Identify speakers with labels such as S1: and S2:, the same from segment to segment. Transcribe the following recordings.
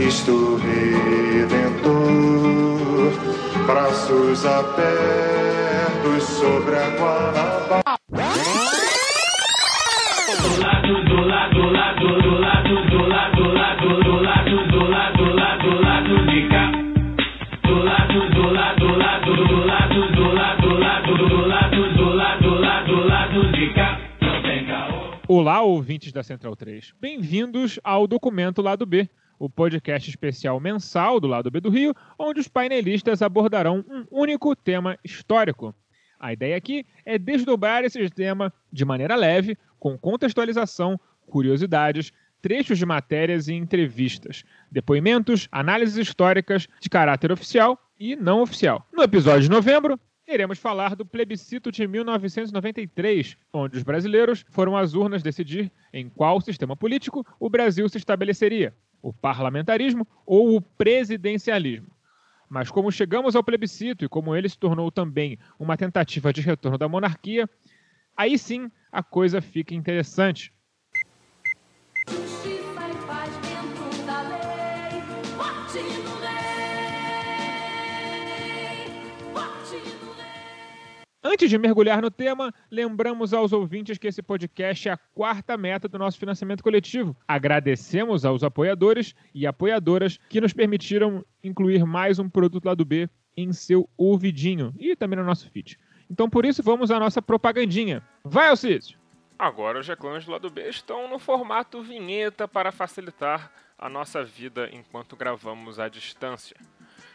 S1: Cristo Redentor, braços abertos sobre a Guanabara.
S2: Do lado, do lado, do lado, do lado, do lado, do lado, do lado, do lado, do lado, do lado de cá. Do lado, do lado, do lado, do lado, do lado, do lado, do lado, do lado, do lado, do lado de cá.
S3: Olá, ouvintes da Central 3. Bem-vindos ao documento Lado B, o podcast especial mensal do Lado B do Rio, onde os painelistas abordarão um único tema histórico. A ideia aqui é desdobrar esse tema de maneira leve, com contextualização, curiosidades, trechos de matérias e entrevistas, depoimentos, análises históricas de caráter oficial e não oficial. No episódio de novembro, iremos falar do plebiscito de 1993, onde os brasileiros foram às urnas decidir em qual sistema político o Brasil se estabeleceria: o parlamentarismo ou o presidencialismo. Mas como chegamos ao plebiscito e como ele se tornou também uma tentativa de retorno da monarquia, aí sim a coisa fica interessante. Antes de mergulhar no tema, lembramos aos ouvintes que esse podcast é a quarta meta do nosso financiamento coletivo. Agradecemos aos apoiadores e apoiadoras que nos permitiram incluir mais um produto lá do B em seu ouvidinho e também no nosso feed. Então por isso vamos à nossa propagandinha. Vai, Alcísio!
S4: Agora os reclames do lado B estão no formato vinheta para facilitar a nossa vida enquanto gravamos à distância.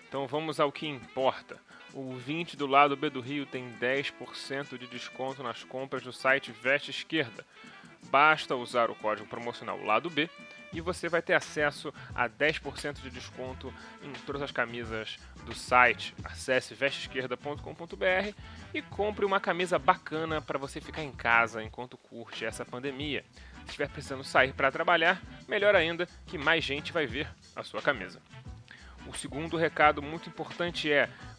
S4: Então vamos ao que importa. O 20 do lado B do Rio tem 10% de desconto nas compras do site Veste Esquerda. Basta usar o código promocional lado B e você vai ter acesso a 10% de desconto em todas as camisas do site. Acesse vesteesquerda.com.br e compre uma camisa bacana para você ficar em casa enquanto curte essa pandemia. Se estiver precisando sair para trabalhar, melhor ainda que mais gente vai ver a sua camisa. O segundo recado muito importante é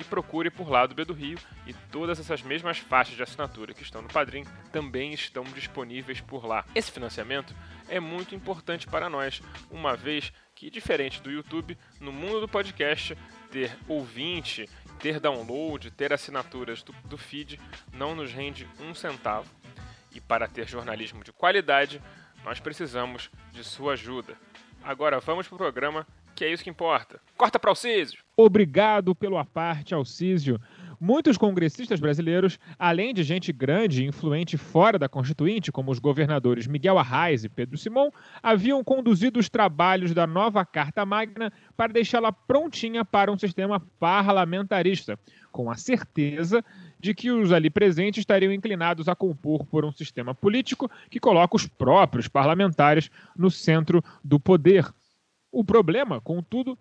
S4: e procure por Lado B do Rio e todas essas mesmas faixas de assinatura que estão no Padrim também estão disponíveis por lá. Esse financiamento é muito importante para nós, uma vez que, diferente do YouTube, no mundo do podcast, ter ouvinte, ter download, ter assinaturas do, do feed não nos rende um centavo. E para ter jornalismo de qualidade, nós precisamos de sua ajuda. Agora vamos para o programa, que é isso que importa. Corta para o Císio!
S3: Obrigado pelo aparte, Alcísio. Muitos congressistas brasileiros, além de gente grande e influente fora da Constituinte, como os governadores Miguel Arraes e Pedro Simão, haviam conduzido os trabalhos da nova Carta Magna para deixá-la prontinha para um sistema parlamentarista, com a certeza de que os ali presentes estariam inclinados a compor por um sistema político que coloca os próprios parlamentares no centro do poder. O problema, contudo,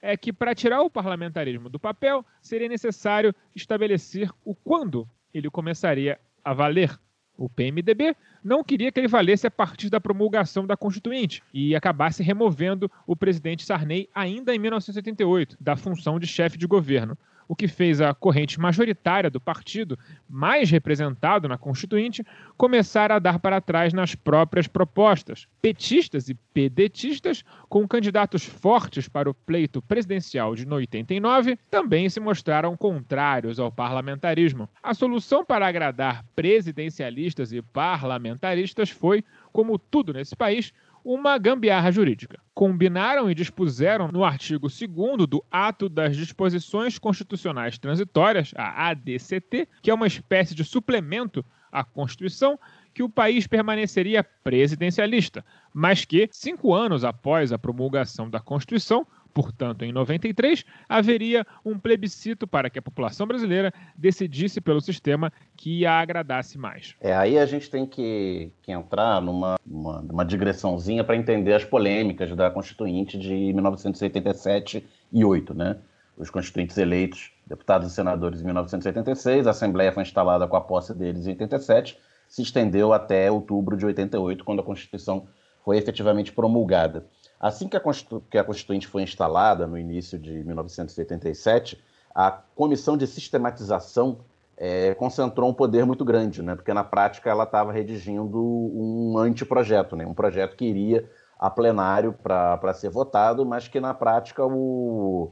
S3: é que para tirar o parlamentarismo do papel seria necessário estabelecer o quando ele começaria a valer. O PMDB não queria que ele valesse a partir da promulgação da Constituinte e acabasse removendo o presidente Sarney ainda em 1988 da função de chefe de governo, o que fez a corrente majoritária do partido, mais representado na Constituinte, começar a dar para trás nas próprias propostas. Petistas e pedetistas, com candidatos fortes para o pleito presidencial de 89, também se mostraram contrários ao parlamentarismo. A solução para agradar presidencialistas e parlamentaristas foi, como tudo nesse país, uma gambiarra jurídica. Combinaram e dispuseram no artigo 2 do Ato das Disposições Constitucionais Transitórias, a ADCT, que é uma espécie de suplemento à Constituição, que o país permaneceria presidencialista, mas que, cinco anos após a promulgação da Constituição, portanto, em 93, haveria um plebiscito para que a população brasileira decidisse pelo sistema que a agradasse mais.
S5: É, aí a gente tem que, que entrar numa uma, uma digressãozinha para entender as polêmicas da Constituinte de 1987 e 8, né? Os constituintes eleitos, deputados e senadores em 1986, a Assembleia foi instalada com a posse deles em 87, se estendeu até outubro de 88, quando a Constituição foi efetivamente promulgada. Assim que a, que a Constituinte foi instalada, no início de 1987, a Comissão de Sistematização é, concentrou um poder muito grande, né? porque na prática ela estava redigindo um anteprojeto, né? um projeto que iria a plenário para ser votado, mas que na prática o,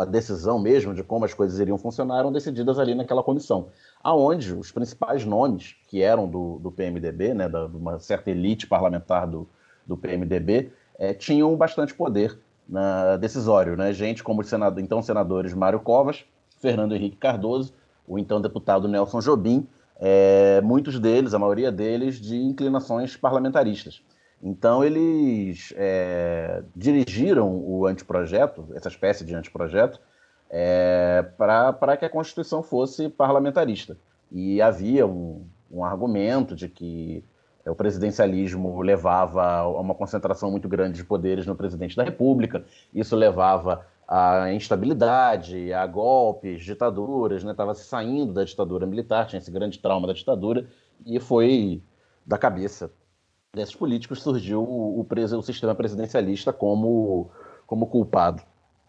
S5: a decisão mesmo de como as coisas iriam funcionar eram decididas ali naquela comissão, aonde os principais nomes que eram do, do PMDB, né, da, de uma certa elite parlamentar do, do PMDB, é, tinham bastante poder na decisório, né? Gente como os senado, então senadores Mário Covas, Fernando Henrique Cardoso, o então deputado Nelson Jobim, é, muitos deles, a maioria deles, de inclinações parlamentaristas. Então eles é, dirigiram o anteprojeto, essa espécie de anteprojeto, é, para que a Constituição fosse parlamentarista. E havia um, um argumento de que o presidencialismo levava a uma concentração muito grande de poderes no presidente da República, isso levava a instabilidade, a golpes, ditaduras, estava né? se saindo da ditadura militar, tinha esse grande trauma da ditadura, e foi da cabeça desses políticos surgiu o, o, o sistema presidencialista como, como culpado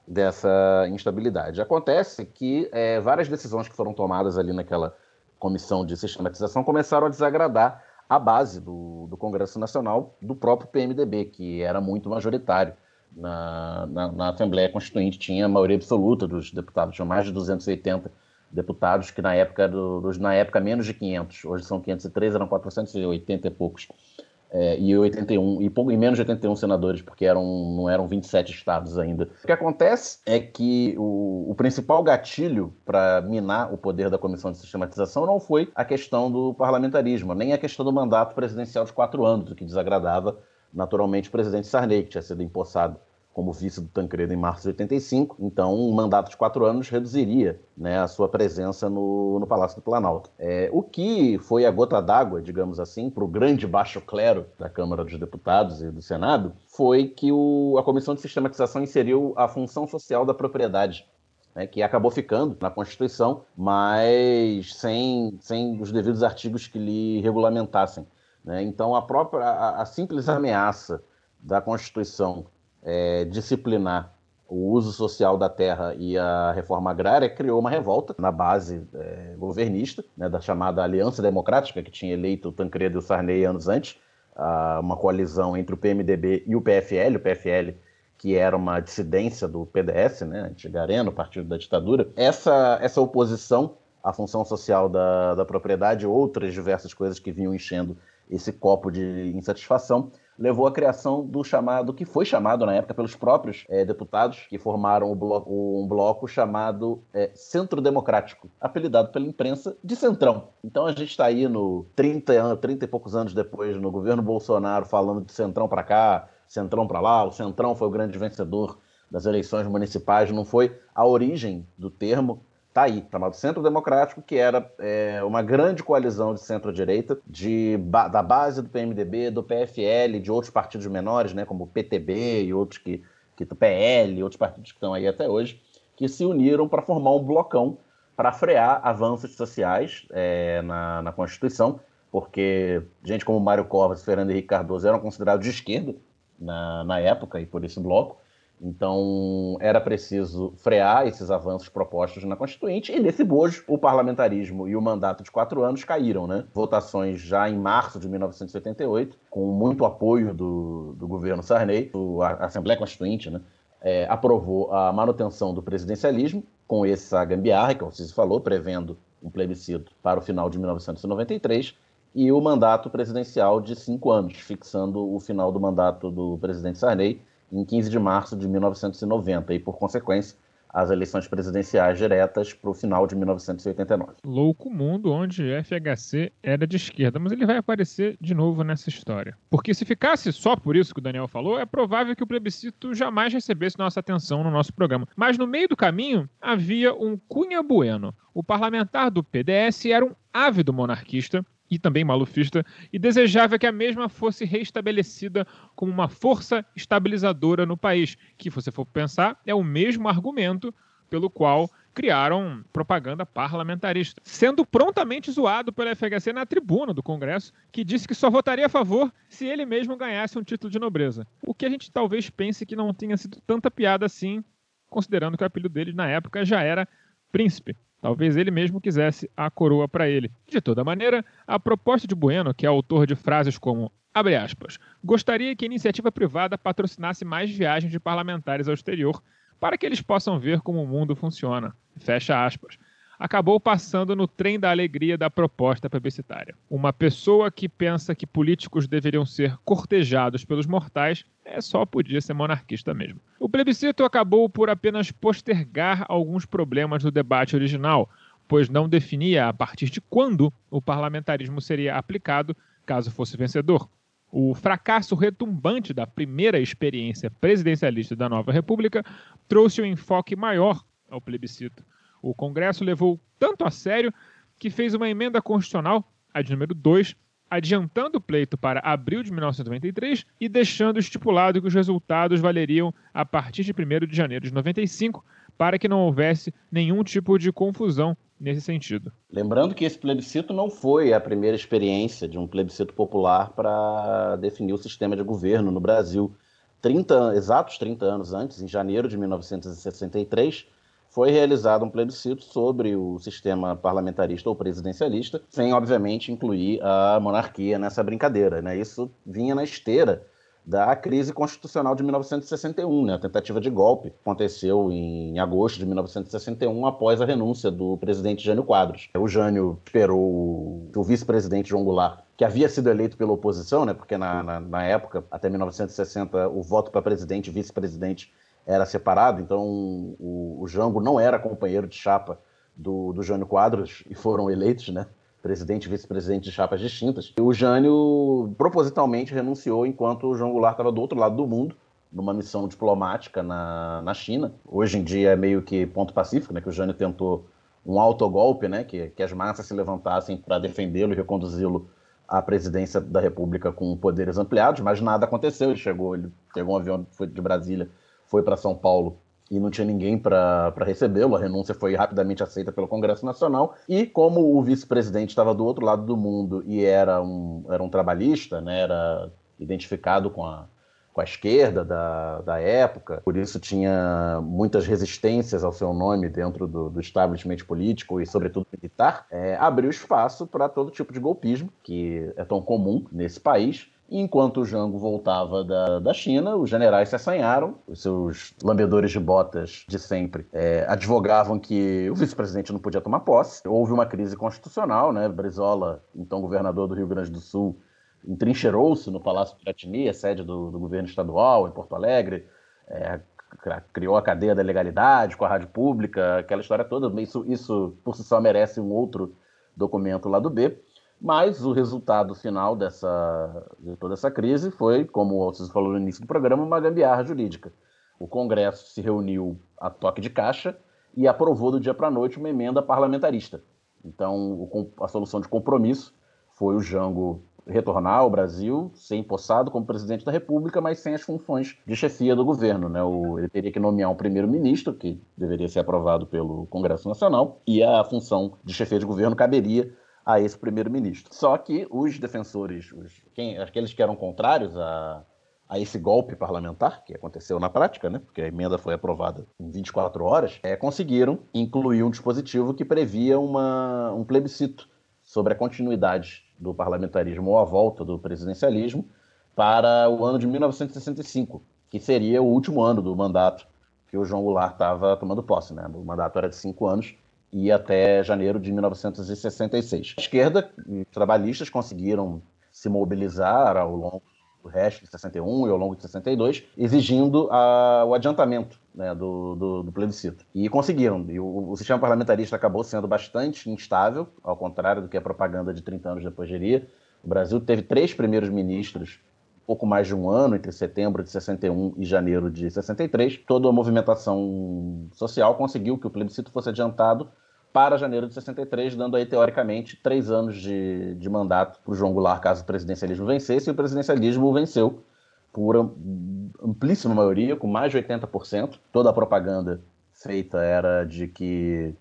S5: dessa instabilidade. Acontece que é, várias decisões que foram tomadas ali naquela comissão de sistematização começaram a desagradar a base do, do Congresso Nacional do próprio PMDB, que era muito majoritário. Na, na, na, Assembleia Constituinte, tinha a maioria absoluta dos deputados, tinha mais de 280 deputados, que na época, do, dos, na época menos de 500, hoje são 503, eram 480 e poucos é, e 81 e, pouco, e menos de 81 senadores, porque eram, não eram 27 estados ainda. O que acontece é que o, o principal gatilho para minar o poder da comissão de sistematização não foi a questão do parlamentarismo, nem a questão do mandato presidencial de quatro anos, o que desagradava naturalmente o presidente Sarney, que tinha sido empossado como vice do Tancredo em março de 85. Então, um mandato de quatro anos reduziria né, a sua presença no, no Palácio do Planalto. É, o que foi a gota d'água, digamos assim, para o grande baixo clero da Câmara dos Deputados e do Senado, foi que o, a Comissão de Sistematização inseriu a função social da propriedade. Né, que acabou ficando na Constituição, mas sem, sem os devidos artigos que lhe regulamentassem. Né? Então, a própria a, a simples ameaça da Constituição é, disciplinar o uso social da terra e a reforma agrária criou uma revolta na base é, governista, né, da chamada Aliança Democrática, que tinha eleito o Tancredo e o Sarney anos antes, uma coalizão entre o PMDB e o PFL, o PFL que era uma dissidência do PDS, né, Antigareno, partido da ditadura. Essa, essa oposição à função social da, da propriedade e outras diversas coisas que vinham enchendo esse copo de insatisfação levou à criação do chamado, que foi chamado na época pelos próprios é, deputados, que formaram bloco, um bloco chamado é, Centro Democrático, apelidado pela imprensa de Centrão. Então a gente está aí no 30, 30 e poucos anos depois, no governo Bolsonaro, falando de Centrão para cá, Centrão para lá, o Centrão foi o grande vencedor das eleições municipais, não foi a origem do termo, Está aí, chamado Centro Democrático, que era é, uma grande coalizão de centro-direita, de, da base do PMDB, do PFL, de outros partidos menores, né, como o PTB e outros que, que do PL, outros partidos que estão aí até hoje, que se uniram para formar um blocão para frear avanços sociais é, na, na Constituição, porque gente como Mário Covas e Fernando Henrique Cardoso eram considerados de esquerda na, na época e por esse bloco. Então, era preciso frear esses avanços propostos na Constituinte, e nesse bojo, o parlamentarismo e o mandato de quatro anos caíram, né? Votações já em março de 1988, com muito apoio do, do governo Sarney, a Assembleia Constituinte, né? É, aprovou a manutenção do presidencialismo, com essa gambiarra que o Cici falou, prevendo um plebiscito para o final de 1993, e o mandato presidencial de cinco anos, fixando o final do mandato do presidente Sarney em 15 de março de 1990 e, por consequência, as eleições presidenciais diretas para o final de 1989.
S3: Louco mundo onde FHC era de esquerda, mas ele vai aparecer de novo nessa história. Porque se ficasse só por isso que o Daniel falou, é provável que o plebiscito jamais recebesse nossa atenção no nosso programa. Mas no meio do caminho havia um Cunha Bueno. O parlamentar do PDS era um ávido monarquista e também malufista, e desejava que a mesma fosse reestabelecida como uma força estabilizadora no país, que, se você for pensar, é o mesmo argumento pelo qual criaram propaganda parlamentarista, sendo prontamente zoado pela FHC na tribuna do Congresso, que disse que só votaria a favor se ele mesmo ganhasse um título de nobreza. O que a gente talvez pense que não tenha sido tanta piada assim, considerando que o apelido dele na época já era príncipe. Talvez ele mesmo quisesse a coroa para ele. De toda maneira, a proposta de Bueno, que é autor de frases como abre aspas, gostaria que a iniciativa privada patrocinasse mais viagens de parlamentares ao exterior para que eles possam ver como o mundo funciona. Fecha aspas. Acabou passando no trem da alegria da proposta publicitária. Uma pessoa que pensa que políticos deveriam ser cortejados pelos mortais é só podia ser monarquista mesmo. O plebiscito acabou por apenas postergar alguns problemas do debate original, pois não definia a partir de quando o parlamentarismo seria aplicado caso fosse vencedor. O fracasso retumbante da primeira experiência presidencialista da nova república trouxe um enfoque maior ao plebiscito. O Congresso levou tanto a sério que fez uma emenda constitucional, a de número 2, adiantando o pleito para abril de 1993 e deixando estipulado que os resultados valeriam a partir de 1 de janeiro de 95, para que não houvesse nenhum tipo de confusão nesse sentido.
S5: Lembrando que esse plebiscito não foi a primeira experiência de um plebiscito popular para definir o sistema de governo no Brasil. 30, exatos 30 anos antes, em janeiro de 1963, foi realizado um plebiscito sobre o sistema parlamentarista ou presidencialista, sem, obviamente, incluir a monarquia nessa brincadeira. Né? Isso vinha na esteira da crise constitucional de 1961, né? a tentativa de golpe aconteceu em agosto de 1961 após a renúncia do presidente Jânio Quadros. O Jânio esperou o vice-presidente João Goulart, que havia sido eleito pela oposição, né? porque na, na, na época, até 1960, o voto para presidente e vice-presidente era separado, então o, o Jango não era companheiro de chapa do, do Jânio Quadros e foram eleitos, né? Presidente e vice-presidente de chapas distintas. E o Jânio propositalmente renunciou enquanto o João Goulart estava do outro lado do mundo, numa missão diplomática na, na China. Hoje em dia é meio que ponto pacífico, né? Que o Jânio tentou um autogolpe, né? Que, que as massas se levantassem para defendê-lo e reconduzi-lo à presidência da República com poderes ampliados, mas nada aconteceu. Ele chegou, ele pegou um avião foi de Brasília foi para São Paulo e não tinha ninguém para recebê-lo. A renúncia foi rapidamente aceita pelo Congresso Nacional. E como o vice-presidente estava do outro lado do mundo e era um, era um trabalhista, né, era identificado com a, com a esquerda da, da época, por isso tinha muitas resistências ao seu nome dentro do, do establishment político e, sobretudo, militar, é, abriu espaço para todo tipo de golpismo, que é tão comum nesse país. Enquanto o Jango voltava da, da China, os generais se assanharam, os seus lambedores de botas de sempre é, advogavam que o vice-presidente não podia tomar posse. Houve uma crise constitucional, né? Brizola, então governador do Rio Grande do Sul, entrincheirou-se no Palácio Piratini, a sede do, do, governo estadual em Porto Alegre, é, criou a cadeia da legalidade com a rádio pública, aquela história toda. Isso, isso por si só merece um outro documento lá do B. Mas o resultado final dessa, de toda essa crise foi, como Alciso falou no início do programa, uma gambiarra jurídica. O Congresso se reuniu a toque de caixa e aprovou do dia para a noite uma emenda parlamentarista. Então, a solução de compromisso foi o Jango retornar ao Brasil, ser empossado como presidente da República, mas sem as funções de chefia do governo. Né? O, ele teria que nomear um primeiro-ministro, que deveria ser aprovado pelo Congresso Nacional, e a função de chefia de governo caberia a esse primeiro-ministro. Só que os defensores, os, quem, aqueles que eram contrários a, a esse golpe parlamentar, que aconteceu na prática, né, porque a emenda foi aprovada em 24 horas, é, conseguiram incluir um dispositivo que previa uma, um plebiscito sobre a continuidade do parlamentarismo ou a volta do presidencialismo para o ano de 1965, que seria o último ano do mandato que o João Goulart estava tomando posse. Né? O mandato era de cinco anos e até janeiro de 1966. A esquerda e trabalhistas conseguiram se mobilizar ao longo do resto de 61 e ao longo de 62, exigindo a, o adiantamento né, do, do, do, plebiscito. E conseguiram. E o, o, sistema parlamentarista acabou sendo bastante instável, ao contrário do que a propaganda de 30 anos depois diria. O Brasil teve três primeiros ministros pouco mais de um ano, entre setembro de 61 e janeiro de 63, toda a movimentação social conseguiu que o plebiscito fosse adiantado para janeiro de 63, dando aí, teoricamente, três anos de, de mandato para o João Goulart, caso o presidencialismo vencesse, e o presidencialismo venceu por amplíssima maioria, com mais de 80%. Toda a propaganda feita era de que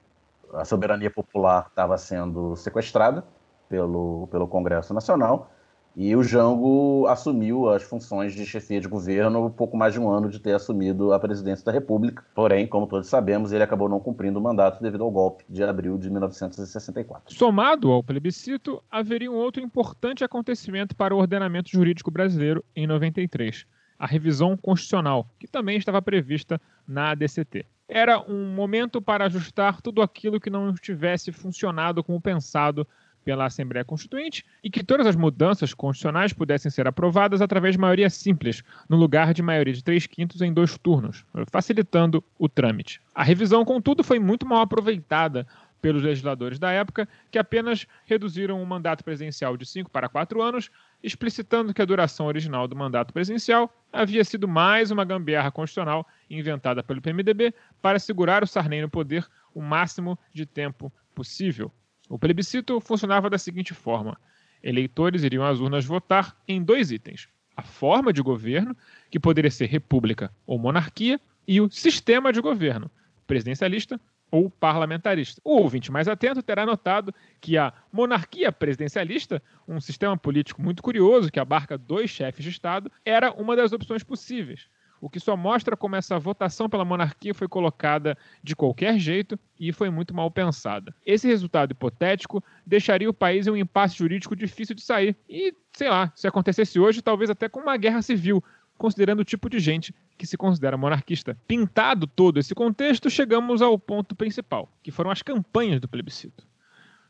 S5: a soberania popular estava sendo sequestrada pelo, pelo Congresso Nacional e o Jango assumiu as funções de chefia de governo pouco mais de um ano de ter assumido a presidência da República. Porém, como todos sabemos, ele acabou não cumprindo o mandato devido ao golpe de abril de 1964.
S3: Somado ao plebiscito, haveria um outro importante acontecimento para o ordenamento jurídico brasileiro em 93. A revisão constitucional, que também estava prevista na ADCT. Era um momento para ajustar tudo aquilo que não tivesse funcionado como pensado pela Assembleia Constituinte e que todas as mudanças constitucionais pudessem ser aprovadas através de maioria simples, no lugar de maioria de três quintos em dois turnos, facilitando o trâmite. A revisão, contudo, foi muito mal aproveitada pelos legisladores da época, que apenas reduziram o mandato presidencial de cinco para quatro anos, explicitando que a duração original do mandato presidencial havia sido mais uma gambiarra constitucional inventada pelo PMDB para segurar o Sarney no poder o máximo de tempo possível. O plebiscito funcionava da seguinte forma: eleitores iriam às urnas votar em dois itens: a forma de governo, que poderia ser república ou monarquia, e o sistema de governo, presidencialista ou parlamentarista. O ouvinte mais atento terá notado que a monarquia presidencialista, um sistema político muito curioso que abarca dois chefes de Estado, era uma das opções possíveis o que só mostra como essa votação pela monarquia foi colocada de qualquer jeito e foi muito mal pensada. Esse resultado hipotético deixaria o país em um impasse jurídico difícil de sair e, sei lá, se acontecesse hoje, talvez até com uma guerra civil, considerando o tipo de gente que se considera monarquista. Pintado todo esse contexto, chegamos ao ponto principal, que foram as campanhas do plebiscito.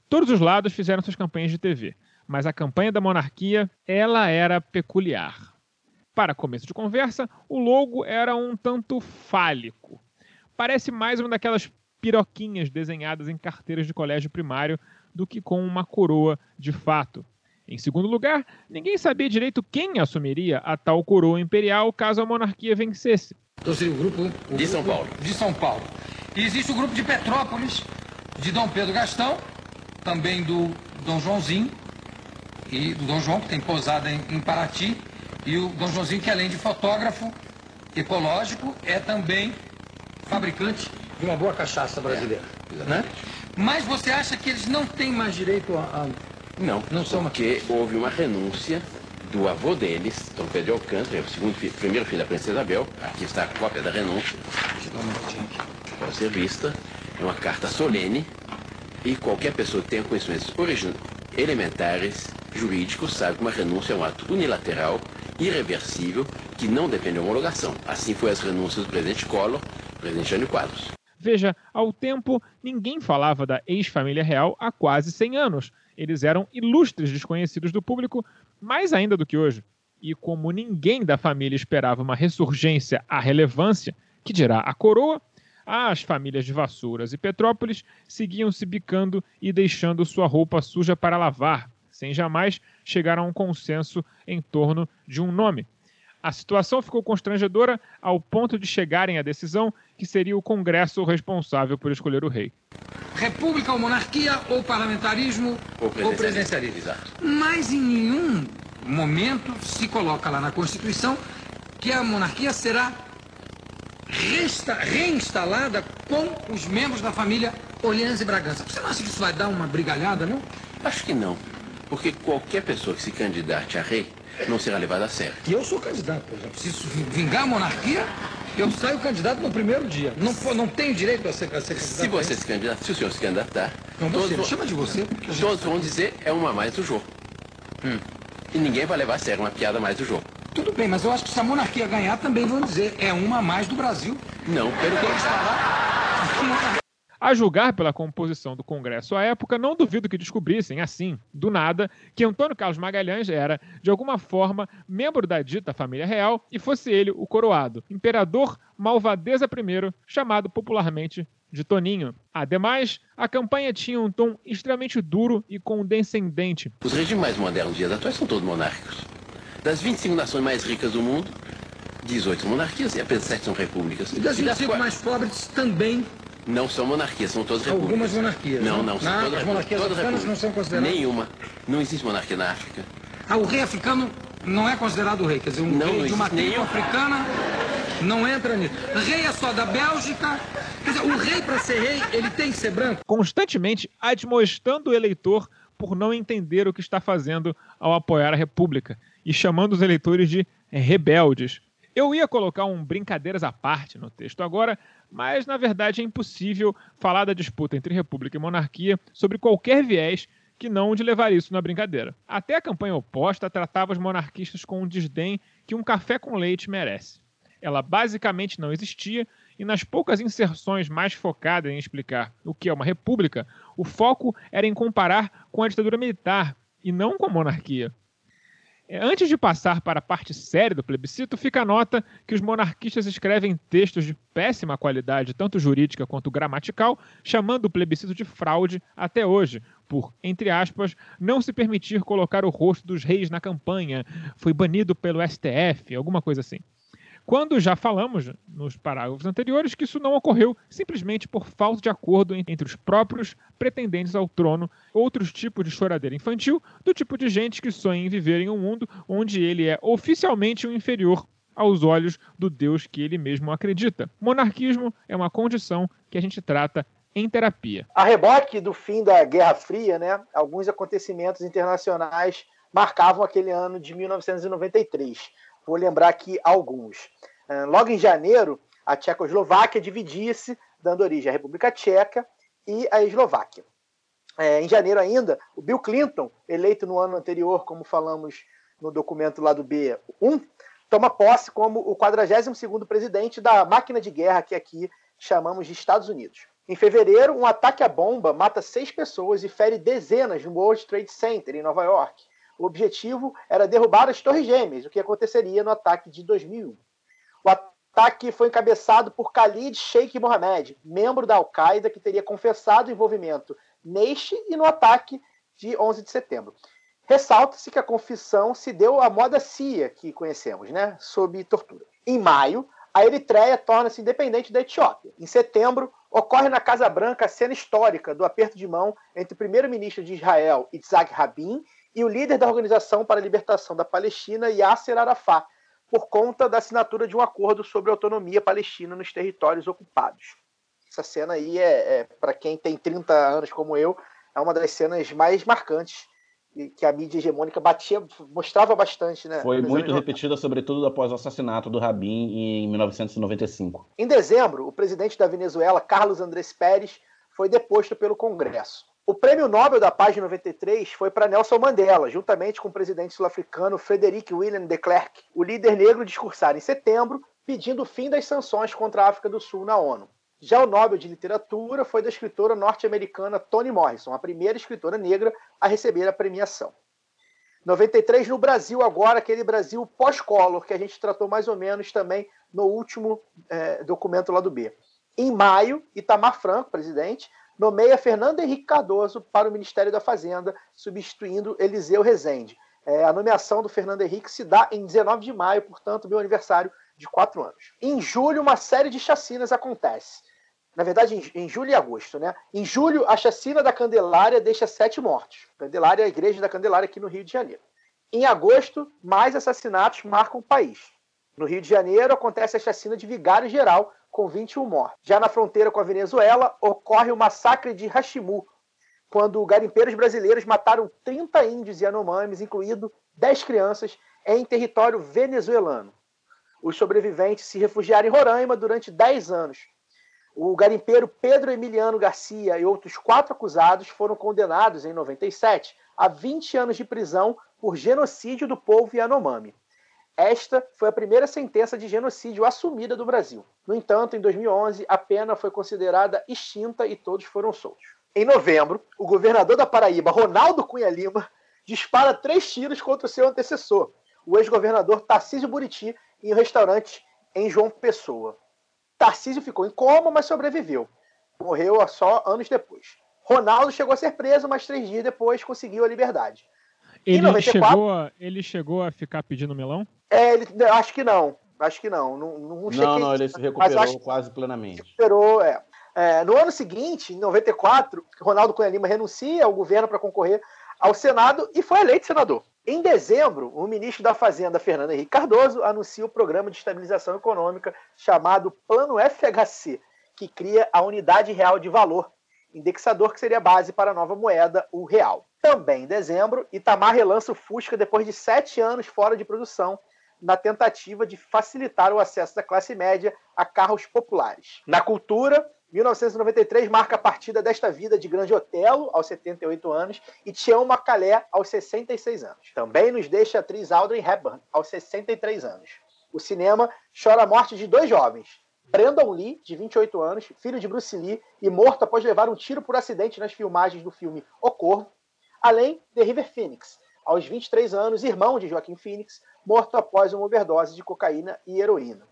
S3: Todos os lados fizeram suas campanhas de TV, mas a campanha da monarquia, ela era peculiar. Para começo de conversa, o logo era um tanto fálico. Parece mais uma daquelas piroquinhas desenhadas em carteiras de colégio primário do que com uma coroa de fato. Em segundo lugar, ninguém sabia direito quem assumiria a tal coroa imperial caso a monarquia vencesse.
S6: Então seria o grupo o
S7: de São Paulo.
S6: De São Paulo. E existe o grupo de Petrópolis, de Dom Pedro Gastão, também do Dom Joãozinho e do Dom João, que tem pousada em, em Paraty, e o Dom Joãozinho, que além de fotógrafo ecológico, é também fabricante de uma boa cachaça brasileira. É, né? Mas você acha que eles não têm mais direito a.
S7: Não, não são porque uma... houve uma renúncia do avô deles, Dom Pedro de Alcântara, o segundo filho, primeiro filho da princesa Isabel. Aqui está a cópia da renúncia. Pode ser vista. É uma carta solene e qualquer pessoa que tenha conhecimentos elementares jurídicos sabe que uma renúncia é um ato unilateral irreversível que não depende de homologação. Assim foi as renúncias do presidente Collor, presidente Jânio Quadros.
S3: Veja, ao tempo, ninguém falava da ex-família real há quase 100 anos. Eles eram ilustres desconhecidos do público, mais ainda do que hoje. E como ninguém da família esperava uma ressurgência à relevância, que dirá a coroa, as famílias de Vassouras e Petrópolis seguiam se bicando e deixando sua roupa suja para lavar, sem jamais chegar a um consenso em torno de um nome. A situação ficou constrangedora ao ponto de chegarem à decisão que seria o Congresso responsável por escolher o rei.
S6: República ou monarquia, ou parlamentarismo,
S7: ou presidencialismo. Ou presidencialismo. Exato.
S6: Mas em nenhum momento se coloca lá na Constituição que a monarquia será resta, reinstalada com os membros da família Orleans e Bragança. Você não acha que isso vai dar uma brigalhada, não?
S7: Acho que não. Porque qualquer pessoa que se candidate a rei não será levada a sério.
S6: E eu sou candidato, eu preciso vingar a monarquia, eu saio candidato no primeiro dia. Não, não tenho direito a ser, a ser candidato.
S7: Se você se candidatar, se o senhor se candidatar.
S6: Não, você, vão, chama de você.
S7: Todos vão dizer é uma mais do jogo. Hum. E ninguém vai levar a sério uma piada mais do jogo.
S6: Tudo bem, mas eu acho que se a monarquia ganhar, também vão dizer é uma mais do Brasil.
S7: Não, pelo que eles falaram.
S3: A julgar pela composição do Congresso à época, não duvido que descobrissem, assim, do nada, que Antônio Carlos Magalhães era, de alguma forma, membro da dita família real e fosse ele o coroado, imperador Malvadeza I, chamado popularmente de Toninho. Ademais, a campanha tinha um tom extremamente duro e condescendente.
S7: Os regimes mais modernos dias atuais são todos monárquicos. Das 25 nações mais ricas do mundo, 18 são monarquias e apenas 7 são repúblicas.
S6: E das
S7: E das
S6: 25
S7: qua-
S6: mais pobres também
S7: Não são monarquias, são todas repúblicas.
S6: algumas monarquias.
S7: Não,
S6: né?
S7: não, são todas
S6: As monarquias
S7: todas
S6: africanas não são consideradas.
S7: Nenhuma. Não existe monarquia na África.
S6: Ah, o rei africano não é considerado rei. Quer dizer, um
S7: Não,
S6: rei
S7: não
S6: de uma tribo
S7: nenhum.
S6: africana não entra nisso. Rei é só da Bélgica. Quer dizer, o rei, para ser rei, ele tem que ser branco.
S3: constantemente admoestando o eleitor por não entender o que está fazendo ao apoiar a República e chamando os eleitores de rebeldes. Eu ia colocar um brincadeiras à parte no texto agora, mas na verdade é impossível falar da disputa entre República e Monarquia sobre qualquer viés que não de levar isso na brincadeira. Até a campanha oposta tratava os monarquistas com um desdém que um café com leite merece. Ela basicamente não existia e nas poucas inserções mais focadas em explicar o que é uma república, o foco era em comparar com a ditadura militar e não com a monarquia. Antes de passar para a parte séria do plebiscito, fica a nota que os monarquistas escrevem textos de péssima qualidade, tanto jurídica quanto gramatical, chamando o plebiscito de fraude até hoje, por, entre aspas, não se permitir colocar o rosto dos reis na campanha, foi banido pelo STF, alguma coisa assim. Quando já falamos nos parágrafos anteriores que isso não ocorreu simplesmente por falta de acordo en- entre os próprios pretendentes ao trono, outros tipos de choradeira infantil, do tipo de gente que sonha em viver em um mundo onde ele é oficialmente o inferior aos olhos do Deus que ele mesmo acredita. Monarquismo é uma condição que a gente trata em terapia.
S8: A reboque do fim da Guerra Fria, né, alguns acontecimentos internacionais marcavam aquele ano de 1993. Vou lembrar aqui alguns. Ah, Logo em janeiro, a Tchecoslováquia dividia-se, dando origem à República Tcheca e à Eslováquia. É, em janeiro ainda, o Bill Clinton, eleito no ano anterior, como falamos no documento lá do B1, toma posse como o 42º presidente da máquina de guerra que aqui chamamos de Estados Unidos. Em fevereiro, um ataque à bomba mata seis pessoas e fere dezenas no World Trade Center, em Nova York. O objetivo era derrubar as Torres Gêmeas, o que aconteceria no ataque de 2001. O ataque foi encabeçado por Khalid Sheikh Mohammed, membro da Al-Qaeda que teria confessado o envolvimento neste e no ataque de 11 de setembro. Ressalta-se que a confissão se deu à moda CIA, que conhecemos, né, sob tortura. Em maio, a Eritreia torna-se independente da Etiópia. Em setembro, ocorre na Casa Branca a cena histórica do aperto de mão entre o primeiro-ministro de Israel, Yitzhak Rabin, e o líder da Organização para a Libertação da Palestina, Yasser Arafat, por conta da assinatura de um acordo sobre autonomia palestina nos territórios ocupados. Essa cena aí é, é para quem tem 30 anos como eu, é uma das cenas mais marcantes que a mídia hegemônica batia, mostrava bastante, né?
S5: Foi muito repetida, sobretudo após o assassinato do Rabin em 1995.
S8: Em dezembro, o presidente da Venezuela, Carlos Andrés Pérez, foi deposto pelo Congresso. O prêmio Nobel da Paz de 93 foi para Nelson Mandela, juntamente com o presidente sul-africano Frederic William de Klerk. O líder negro discursara em setembro, pedindo o fim das sanções contra a África do Sul na ONU. Já o Nobel de Literatura foi da escritora norte-americana Toni Morrison, a primeira escritora negra a receber a premiação. 93 no Brasil agora, aquele Brasil pós-Collor, que a gente tratou mais ou menos também no último eh, documento lá do B. Em maio, Itamar Franco, presidente, nomeia Fernando Henrique Cardoso para o Ministério da Fazenda, substituindo Eliseu Rezende. Eh, a nomeação do Fernando Henrique se dá em 19 de maio, portanto, meu aniversário de quatro anos. Em julho, uma série de chacinas acontece. Na verdade, em, julho e agosto, né? Em julho, a chacina da Candelária deixa sete mortos. Candelária é a igreja da Candelária aqui no Rio de Janeiro. Em agosto, mais assassinatos marcam o país. No Rio de Janeiro, acontece a chacina de Vigário Geral, com 21 mortos. Já na fronteira com a Venezuela, ocorre o massacre de Hashimu, quando garimpeiros brasileiros mataram 30 índios e anomames, incluindo 10 crianças, em território venezuelano. Os sobreviventes se refugiaram em Roraima durante 10 anos. O garimpeiro Pedro Emiliano Garcia e outros quatro acusados foram condenados em 97 a 20 anos de prisão por genocídio do povo Yanomami. Esta foi a primeira sentença de genocídio assumida do Brasil. No entanto, em 2011, a pena foi considerada extinta e todos foram soltos. Em novembro, o governador da Paraíba, Ronaldo Cunha Lima, dispara três tiros contra o seu antecessor, o ex-governador Tarcísio Buriti, em um restaurante em João Pessoa. Tarcísio ficou em coma, mas sobreviveu. Morreu só anos depois. Ronaldo chegou a ser preso, mas três dias depois conseguiu a liberdade. Em
S3: Ele,
S8: 94
S3: chegou a, ele chegou a ficar pedindo melão?
S8: É, ele, acho que não. Acho que não. Não, não,
S5: Não, não, ele se recuperou quase plenamente.
S8: recuperou, é. É, no ano seguinte, em 94, Ronaldo Cunha Lima renuncia ao governo para concorrer ao Senado e foi eleito senador. Em dezembro, o ministro da Fazenda, Fernando Henrique Cardoso, anuncia o programa de estabilização econômica chamado Plano FHC, que cria a unidade real de valor, indexador que seria a base para a nova moeda, o real. Também em dezembro, Itamar relança o Fusca depois de sete anos fora de produção, na tentativa de facilitar o acesso da classe média a carros populares. Na cultura, 1993 marca a partida desta vida de Grande Otelo, aos 78 anos, e Tião Macalé, aos 66 anos. Também nos deixa a atriz Audrey Hepburn, aos 63 anos. O cinema chora a morte de dois jovens, Brandon Lee, de 28 anos, filho de Bruce Lee, e morto após levar um tiro por acidente nas filmagens do filme O Corvo, além de River Phoenix, aos 23 anos, irmão de Joaquim Phoenix, morto após uma overdose de cocaína e heroína.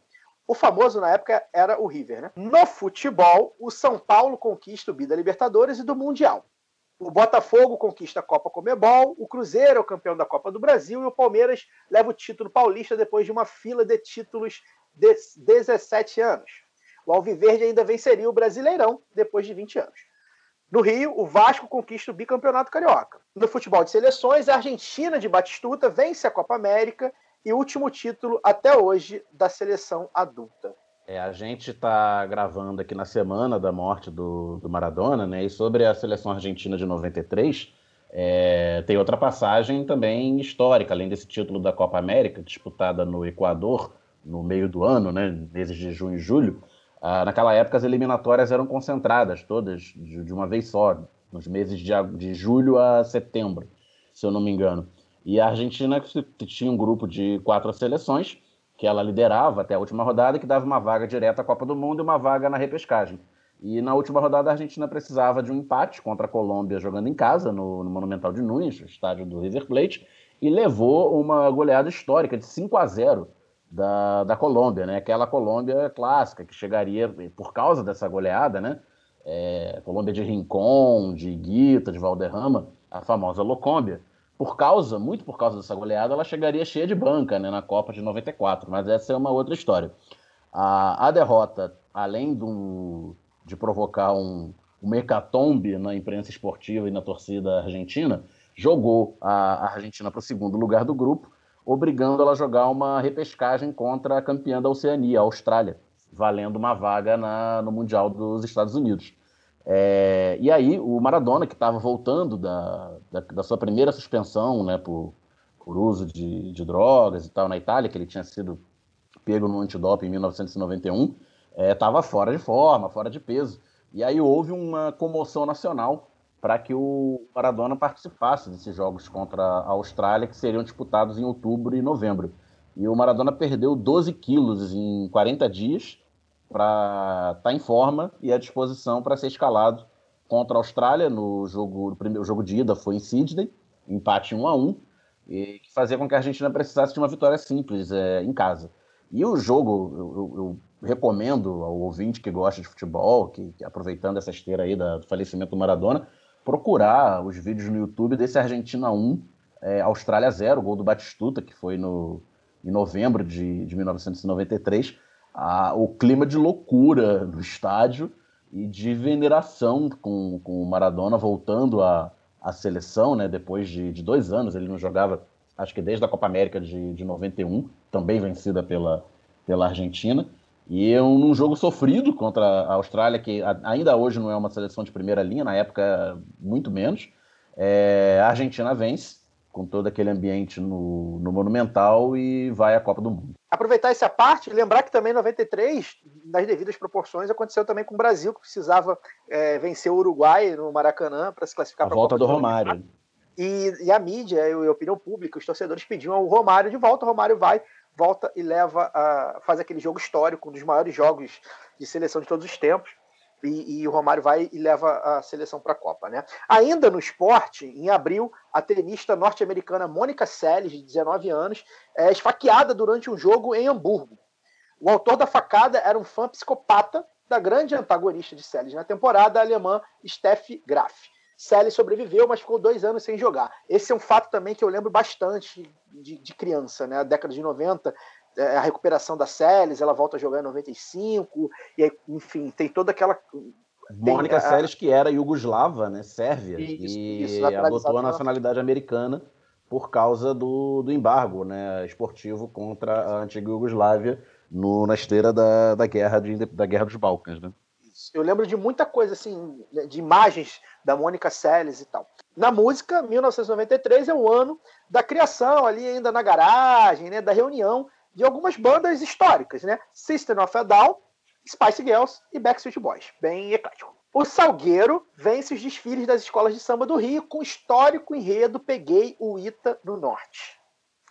S8: O famoso na época era o River, né? No futebol, o São Paulo conquista o Bida Libertadores e do Mundial. O Botafogo conquista a Copa Comebol, o Cruzeiro é o campeão da Copa do Brasil e o Palmeiras leva o título paulista depois de uma fila de títulos de 17 anos. O Alviverde ainda venceria o Brasileirão depois de 20 anos. No Rio, o Vasco conquista o bicampeonato carioca. No futebol de seleções, a Argentina de Batistuta vence a Copa América e último título até hoje da seleção adulta.
S5: É, a gente está gravando aqui na semana da morte do, do Maradona, né? E sobre a seleção argentina de 93, é, tem outra passagem também histórica, além desse título da Copa América, disputada no Equador no meio do ano, né? Meses de junho e julho. Ah, naquela época, as eliminatórias eram concentradas, todas de, uma vez só, nos meses de, de julho a setembro, se eu não me engano. E a Argentina tinha um grupo de quatro seleções, que ela liderava até a última rodada, que dava uma vaga direta à Copa do Mundo e uma vaga na repescagem. E na última rodada a Argentina precisava de um empate contra a Colômbia jogando em casa, no, no Monumental de Nunes, estádio do River Plate, e levou uma goleada histórica de 5 a 0 da, da Colômbia, né? Aquela Colômbia clássica que chegaria por causa dessa goleada, né? É, Colômbia de Rincon, de Guita, de Valderrama, a famosa Locômbia. Por causa, muito por causa dessa goleada, ela chegaria cheia de banca né, na Copa de 94, mas essa é uma outra história. A, a derrota, além do, de provocar um, uma hecatombe na imprensa esportiva e na torcida argentina, jogou a, a Argentina para o segundo lugar do grupo, obrigando ela a jogar uma repescagem contra a campeã da Oceania, a Austrália, valendo uma vaga na, no Mundial dos Estados Unidos. É, e aí o Maradona, que estava voltando da, da, da, sua primeira suspensão né, por, por uso de, de, drogas e tal na Itália, que ele tinha sido pego no antidoping em 1991, estava é, fora de forma, fora de peso. E aí houve uma comoção nacional para que o Maradona participasse desses jogos contra a Austrália, que seriam disputados em outubro e novembro. E o Maradona perdeu 12 quilos em 40 dias para estar tá em forma e à disposição para ser escalado contra a Austrália no jogo, no primeiro jogo de ida foi em Sydney, empate 1 a 1 e que fazia com que a Argentina precisasse de uma vitória simples é, em casa. E o jogo, eu, eu, eu, recomendo ao ouvinte que gosta de futebol, que, que aproveitando essa esteira aí da, do falecimento do Maradona, procurar os vídeos no YouTube desse Argentina 1, é, Austrália 0, gol do Batistuta, que foi no, em novembro de, de 1993. A, o clima de loucura no estádio e de veneração com, com o Maradona voltando à, à seleção, né, depois de, de, dois anos. Ele não jogava, acho que desde a Copa América de, de 91, também vencida pela, pela Argentina. E um, num jogo sofrido contra a Austrália, que ainda hoje não é uma seleção de primeira linha, na época muito menos, é, a Argentina vence com todo aquele ambiente no, no, Monumental e vai à Copa do Mundo.
S8: Aproveitar essa parte, lembrar que também em 93, nas devidas proporções, aconteceu também com o Brasil, que precisava é, vencer o Uruguai no Maracanã para se classificar para
S5: a volta do Romário.
S8: E, e, a mídia e a opinião pública, os torcedores pediam o Romário de volta, o Romário vai volta e leva a, faz aquele jogo histórico, um dos maiores jogos de seleção de todos os tempos. E, e o Romário vai e leva a seleção para a Copa. Né? Ainda no esporte, em abril, a tenista norte-americana Mônica Seles, de 19 anos, é esfaqueada durante um jogo em Hamburgo. O autor da facada era um fã psicopata da grande antagonista de Seles na temporada, a alemã Steffi Graf. Seles sobreviveu, mas ficou dois anos sem jogar. Esse é um fato também que eu lembro bastante de, de criança, né? A década de 90, é, a recuperação da Seles, ela volta a jogar em 95, e aí, enfim, tem toda aquela.
S5: Mônica
S8: tem,
S5: Seles, que era iugoslava, né? Sérvia,
S8: Isso,
S5: e
S8: isso,
S5: adotou a nacionalidade americana por causa do, do embargo né, esportivo contra a antiga Iugoslávia no, na esteira da, da, guerra de, da Guerra dos Balcãs. Né?
S8: Eu lembro de muita coisa, assim, de imagens da Mônica Seles e tal. Na música, 1993 é o ano da criação ali ainda na garagem, né, da reunião de algumas bandas históricas, né? System of a Down, Spice Girls e Backstreet Boys. Bem eclético. O Salgueiro vence os desfiles das escolas de samba do Rio com histórico enredo Peguei o Ita do Norte.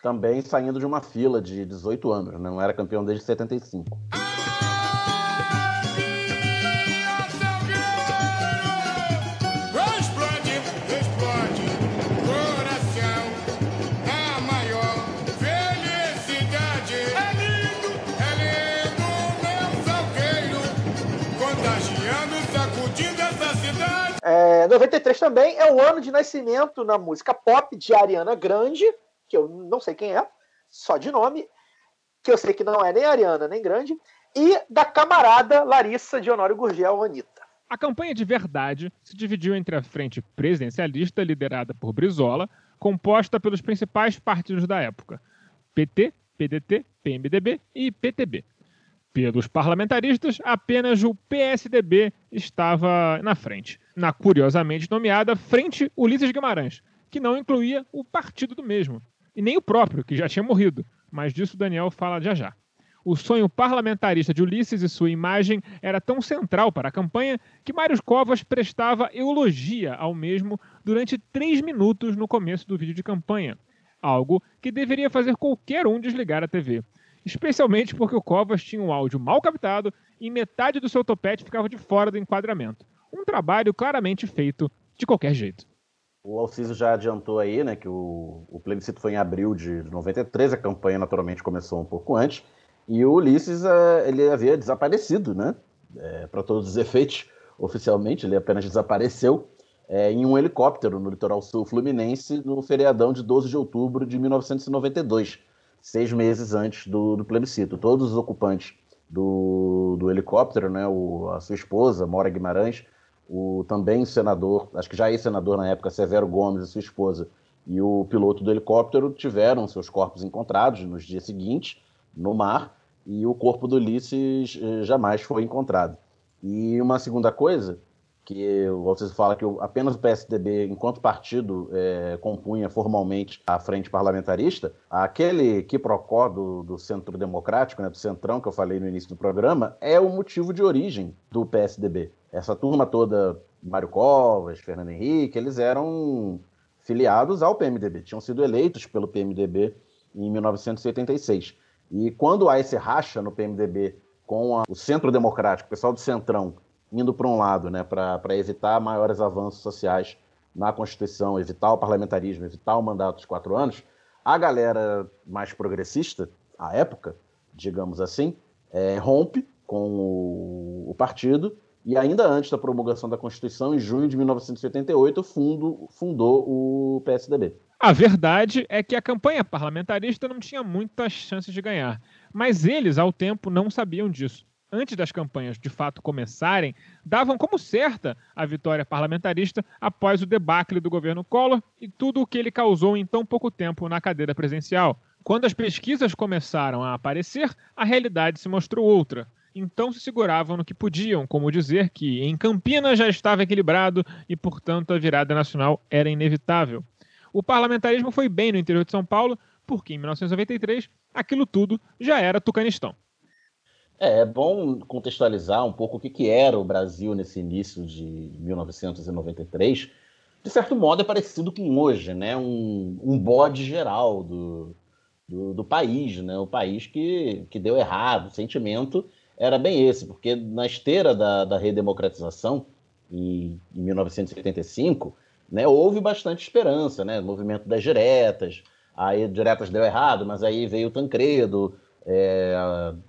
S5: Também saindo de uma fila de 18 anos, né? não era campeão desde 75.
S9: Explode,
S8: 93 também é o ano de nascimento na música pop de Ariana Grande, que eu não sei quem é, só de nome, que eu sei que não é nem Ariana nem Grande, e da camarada Larissa de Honório Gurgel, Anitta.
S3: A campanha de verdade se dividiu entre a frente presidencialista, liderada por Brizola, composta pelos principais partidos da época: PT, PDT, PMDB e PTB. Pelos parlamentaristas, apenas o PSDB estava na frente, na curiosamente nomeada Frente Ulisses Guimarães, que não incluía o partido do mesmo, e nem o próprio, que já tinha morrido, mas disso Daniel fala já já. O sonho parlamentarista de Ulisses e sua imagem era tão central para a campanha que Mário Covas prestava eulogia ao mesmo durante três minutos no começo do vídeo de campanha, algo que deveria fazer qualquer um desligar a TV. Especialmente porque o Covas tinha um áudio mal captado e metade do seu topete ficava de fora do enquadramento. Um trabalho claramente feito de qualquer jeito.
S5: O Alciso já adiantou aí, né, que o, o plebiscito foi em abril de 93, a campanha naturalmente começou um pouco antes, e o Ulisses eh, ele havia desaparecido, né, é, para todos os efeitos, oficialmente, ele apenas desapareceu é, em um helicóptero no litoral sul fluminense no feriadão de 12 de outubro de 1992, seis meses antes do, do plebiscito. Todos os ocupantes do, do helicóptero, né, o, a sua esposa, Mora Guimarães, o também senador, acho que já ex-senador na época, Severo Gomes e sua esposa, e o piloto do helicóptero tiveram seus corpos encontrados nos dias seguintes, no mar, e o corpo do Ulisses eh, jamais foi encontrado. E uma segunda coisa, que vocês fala que o- apenas o PSDB, enquanto partido, eh, compunha formalmente a frente parlamentarista, aquele quiprocó do, do Centro Democrático, né, do Centrão, que eu falei no início do programa, é o motivo de origem do PSDB. Essa turma toda, Mário Covas, Fernando Henrique, eles eram filiados ao PMDB, tinham sido eleitos pelo PMDB em 1986. E quando há esse racha no PMDB com a- o Centro Democrático, o pessoal do Centrão, indo para um lado, né, para evitar maiores avanços sociais na Constituição, evitar o parlamentarismo, evitar o mandato dos quatro anos, a galera mais progressista, à época, digamos assim, eh, rompe com o, o partido e ainda antes da promulgação da Constituição, em junho de 1988, fundo, fundou o PSDB.
S3: A verdade é que a campanha parlamentarista não tinha muitas chances de ganhar, mas eles, ao tempo, não sabiam disso. Antes das campanhas de fato começarem, davam como certa a vitória parlamentarista após o debacle do governo Collor e tudo o que ele causou em tão pouco tempo na cadeira presidencial. Quando as pesquisas começaram a aparecer, a realidade se mostrou outra. Então se seguravam no que podiam, como dizer que em Campinas já estava equilibrado e, portanto, a virada nacional era inevitável. O parlamentarismo foi bem no interior de São Paulo, porque em 1993 aquilo tudo já era Tucanistão.
S5: É, é bom contextualizar um pouco o que, era o Brasil nesse início de 1993. De certo modo, é parecido com hoje, né? Um, um bode geral do, do, do país, né? O país que, que deu errado. O sentimento era bem esse, porque na esteira da, da redemocratização, em, em 1985, né, houve bastante esperança, né? Movimento das diretas, aí diretas deu errado, mas aí veio o Tancredo é,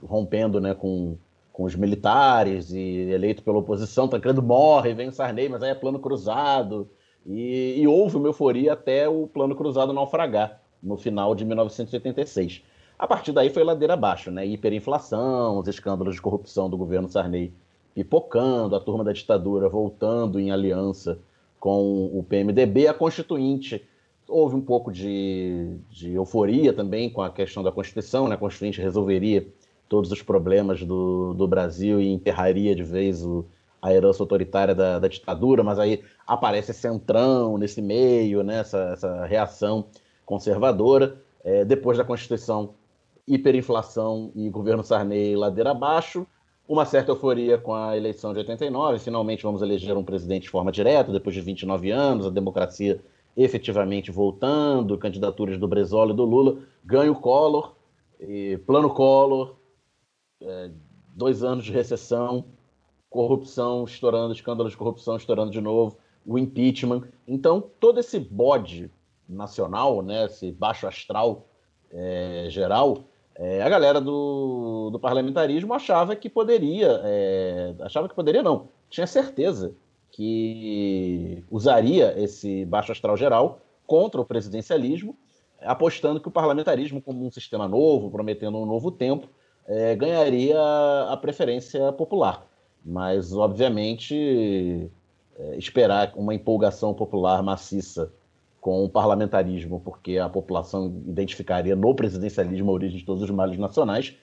S5: rompendo né, com, com os militares e eleito pela oposição, Tancredo morre, vem o Sarney, mas aí é plano cruzado, e, e houve uma euforia até o plano cruzado naufragar no final de 1986. A partir daí foi ladeira abaixo, né? Hiperinflação, os escândalos de corrupção do governo Sarney pipocando, a turma da ditadura voltando em aliança com o PMDB, a Constituinte. Houve um pouco de, de euforia também com a questão da Constituição, né? A Constituinte resolveria todos os problemas do, do Brasil e enterraria de vez o, a herança autoritária da, da, ditadura, mas aí aparece Centrão nesse meio, né? essa, essa reação conservadora. É, depois da Constituição, hiperinflação e governo Sarney ladeira abaixo. Uma certa euforia com a eleição de 89. Finalmente vamos eleger um presidente de forma direta, depois de 29 anos, a democracia efetivamente voltando, candidaturas do Brezola e do Lula. Ganho Collor, plano Collor, é, dois anos de recessão, corrupção estourando, escândalos de corrupção estourando de novo, o impeachment. Então, todo esse bode nacional, né, esse baixo astral é, geral, é, a galera do, do, parlamentarismo achava que poderia, é, achava que poderia não, tinha certeza que usaria esse baixo astral geral contra o presidencialismo, apostando que o parlamentarismo, como um sistema novo, prometendo um novo tempo, é, ganharia a preferência popular. Mas, obviamente, é, esperar uma empolgação popular maciça com o parlamentarismo, porque a população identificaria no presidencialismo a origem de todos os males nacionais,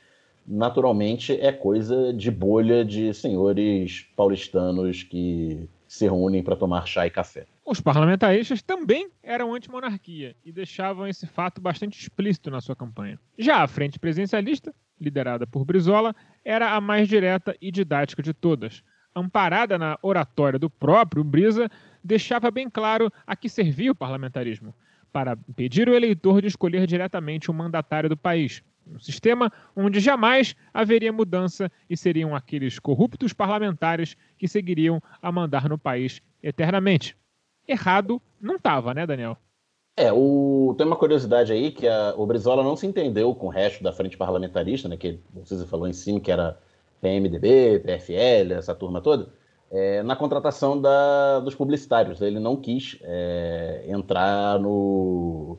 S5: naturalmente é coisa de bolha de senhores paulistanos que se reúnem para tomar chá e café.
S3: Os parlamentaristas também eram anti-monarquia e deixavam esse fato bastante explícito na sua campanha. Já a frente presidencialista, liderada por Brizola, era a mais direta e didática de todas. Amparada na oratória do próprio Brisa, deixava bem claro a que servia o parlamentarismo para impedir o eleitor de escolher diretamente o mandatário do país. Um sistema onde jamais haveria mudança e seriam aqueles corruptos parlamentares que seguiriam a mandar no país eternamente. Errado não estava, né, Daniel?
S5: É, o... tem uma curiosidade aí que a... o Brizola não se entendeu com o resto da frente parlamentarista, né, que você falou em cima que era PMDB, PFL, essa turma toda é, na contratação da, dos publicitários. Ele não quis é, entrar no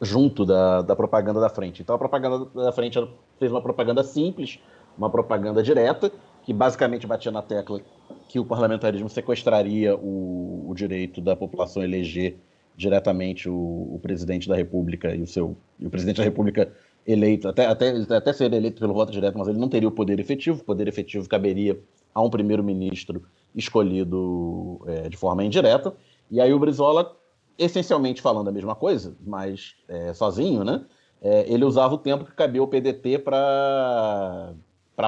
S5: junto da, da propaganda da frente. Então a propaganda da frente fez uma propaganda simples, uma propaganda direta, que basicamente batia na tecla que o parlamentarismo sequestraria o, o direito da população eleger diretamente o, o, presidente da República e o seu e o presidente da República eleito até até até ser eleito pelo voto direto, mas ele não teria o poder efetivo. O poder efetivo caberia a um primeiro-ministro escolhido é, de forma indireta. E aí o Brizola, essencialmente falando a mesma coisa, mas é, sozinho, né? É, ele usava o tempo que cabia ao PDT para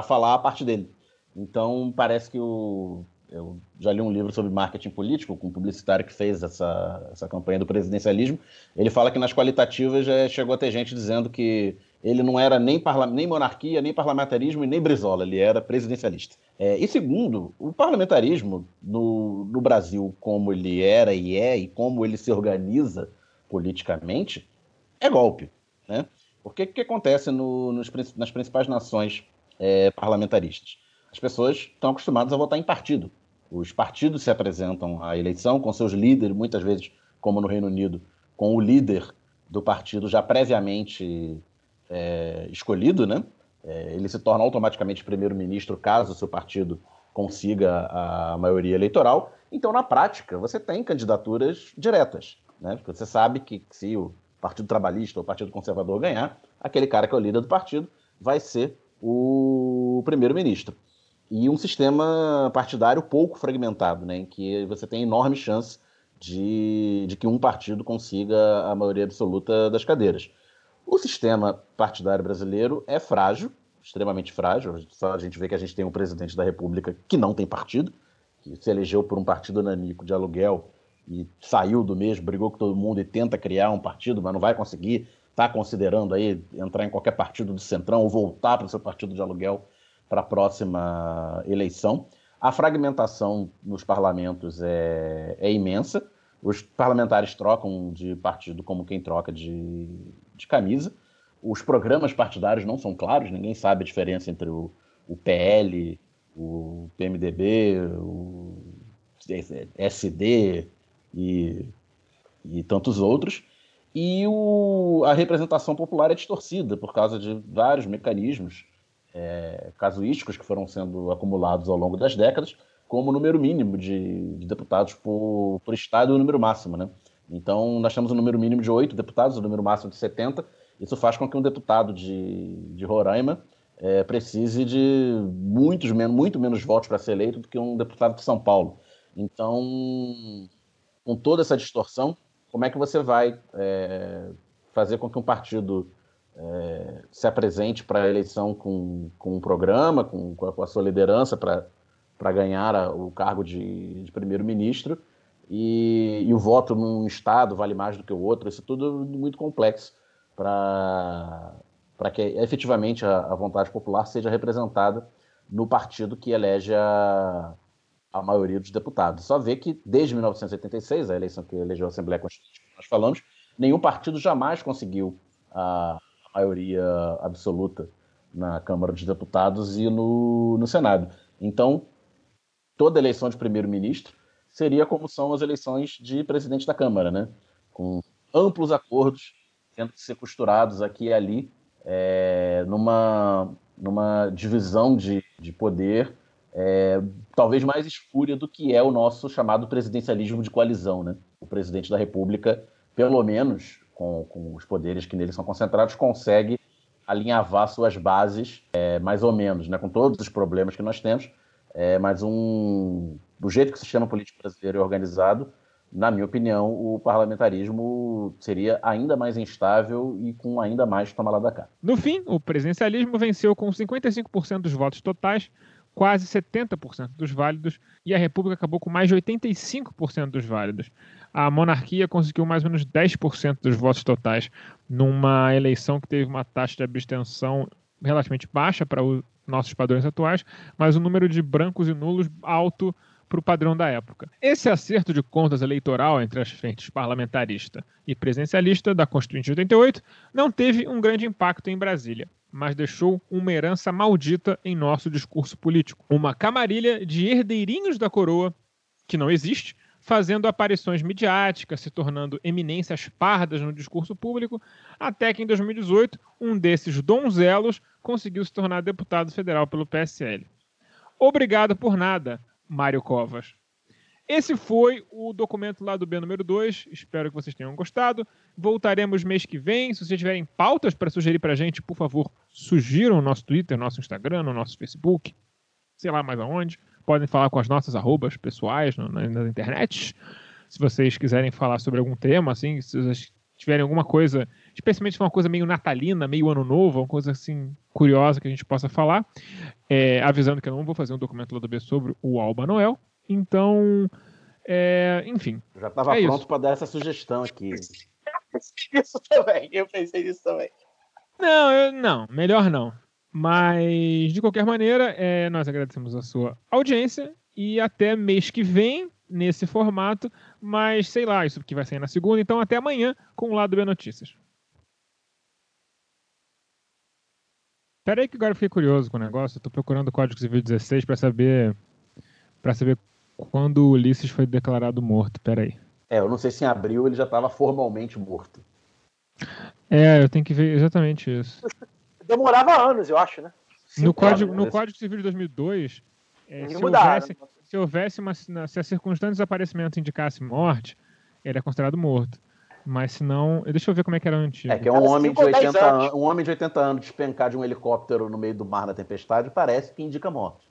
S5: falar a parte dele. Então parece que o. Eu já li um livro sobre marketing político com um publicitário que fez essa, essa campanha do presidencialismo. Ele fala que nas qualitativas já chegou a ter gente dizendo que ele não era nem, nem monarquia, nem parlamentarismo e nem Brizola, ele era presidencialista. É, e segundo, o parlamentarismo no, no Brasil, como ele era e é, e como ele se organiza politicamente, é golpe. Né? Porque o que acontece no, nos, nas principais nações é, parlamentaristas? As pessoas estão acostumadas a votar em partido. Os partidos se apresentam à eleição com seus líderes, muitas vezes, como no Reino Unido, com o líder do partido já previamente é, escolhido, né? É, ele se torna automaticamente primeiro-ministro caso o seu partido consiga a maioria eleitoral. Então, na prática, você tem candidaturas diretas, né? Porque você sabe que se o Partido Trabalhista ou o Partido Conservador ganhar, aquele cara que é o líder do partido vai ser o primeiro-ministro. E um sistema partidário pouco fragmentado, né? Em que você tem enorme chance de, de que um partido consiga a maioria absoluta das cadeiras. O sistema partidário brasileiro é frágil, extremamente frágil. Só a gente vê que a gente tem um presidente da República que não tem partido, que se elegeu por um partido nanico de aluguel e saiu do mesmo, brigou com todo mundo e tenta criar um partido, mas não vai conseguir. está considerando aí entrar em qualquer partido do Centrão ou voltar para o seu partido de aluguel para a próxima eleição. A fragmentação nos parlamentos é, é, imensa. Os parlamentares trocam de partido como quem troca de, de camisa. Os programas partidários não são claros, ninguém sabe a diferença entre o, o PL, o PMDB, o SD e, e tantos outros. E o, a representação popular é distorcida por causa de vários mecanismos é, casuísticos que foram sendo acumulados ao longo das décadas, como o número mínimo de, de deputados por, por estado e o número máximo. Né? Então, nós temos um número mínimo de oito deputados, o um número máximo de 70. Isso faz com que um deputado de, de Roraima é, precise de muitos, muito menos votos para ser eleito do que um deputado de São Paulo. Então, com toda essa distorção, como é que você vai é, fazer com que um partido é, se apresente para a eleição com, com um programa, com, com a sua liderança para ganhar a, o cargo de, de primeiro-ministro, e, e, o voto num estado vale mais do que o outro, isso tudo é muito complexo para que efetivamente a, a, vontade popular seja representada no partido que elege a, a maioria dos deputados. Só vê que desde 1986, a eleição que elegeu a Assembleia Constituinte, que nós falamos, nenhum partido jamais conseguiu a maioria absoluta na Câmara dos Deputados e no, no Senado. Então, toda eleição de primeiro-ministro seria como são as eleições de presidente da Câmara, né? com amplos acordos tendo que ser costurados aqui e ali, é, numa, numa divisão de, de poder é, talvez mais espúria do que é o nosso chamado presidencialismo de coalizão. Né? O presidente da República, pelo menos com, com os poderes que nele são concentrados, consegue alinhavar suas bases, é, mais ou menos, né, com todos os problemas que nós temos, é, mas um, do jeito que o sistema político brasileiro é organizado, na minha opinião, o parlamentarismo seria ainda mais instável e com ainda mais toma lá da cá.
S3: No fim, o presidencialismo venceu com 55% dos votos totais, quase 70% dos válidos, e a República acabou com mais de 85% dos válidos a monarquia conseguiu mais ou menos 10% dos votos totais numa eleição que teve uma taxa de abstenção relativamente baixa para os nossos padrões atuais, mas o número de brancos e nulos alto para o padrão da época. Esse acerto de contas eleitoral entre as frentes parlamentarista e presidencialista da Constituinte de 88 não teve um grande impacto em Brasília, mas deixou uma herança maldita em nosso discurso político. Uma camarilha de herdeirinhos da coroa, que não existe, fazendo aparições midiáticas, se tornando eminências pardas no discurso público, até que em 2018 um desses donzelos conseguiu se tornar deputado federal pelo PSL. Obrigado por nada, Mário Covas. Esse foi o documento lá do B número 2. Espero que vocês tenham gostado. Voltaremos mês que vem. Se vocês tiverem pautas para sugerir para a gente, por favor, sugiram no nosso Twitter, nosso Instagram, no nosso Facebook, sei lá mais aonde podem falar com as nossas arrobas pessoais na, na, internet. Se vocês quiserem falar sobre algum tema, assim, se vocês tiverem alguma coisa, especialmente uma coisa meio natalina, meio ano novo, uma coisa assim curiosa que a gente possa falar, é, avisando que eu não vou fazer um documento lá do B sobre o Alba Noel. Então, é, enfim.
S5: já estava é pronto para dar essa sugestão aqui.
S8: Isso também, eu pensei nisso também.
S3: Não, eu, não, melhor não. Mas, de qualquer maneira, é, nós agradecemos a sua audiência e até mês que vem, nesse formato, mas sei lá, isso que vai sair na segunda, então até amanhã com o Lado B Notícias. Pera aí que agora eu fiquei curioso com o negócio, eu tô procurando o Código Civil 16 para saber para saber quando o Ulisses foi declarado morto, pera aí.
S5: É, eu não sei se em abril ele já estava formalmente morto.
S3: É, eu tenho que ver exatamente isso
S8: demorava anos, eu acho, né?
S3: no, código, no Código Civil de 2002, é, se, houvesse, né? Se houvesse uma. Se a circunstância de desaparecimento indicasse morte, ele é considerado morto. Mas se não. Deixa eu ver como é que era antigo.
S5: É que é um homem, de 80 anos, um homem de 80 anos despencar de um helicóptero no meio do mar na tempestade parece que indica morte.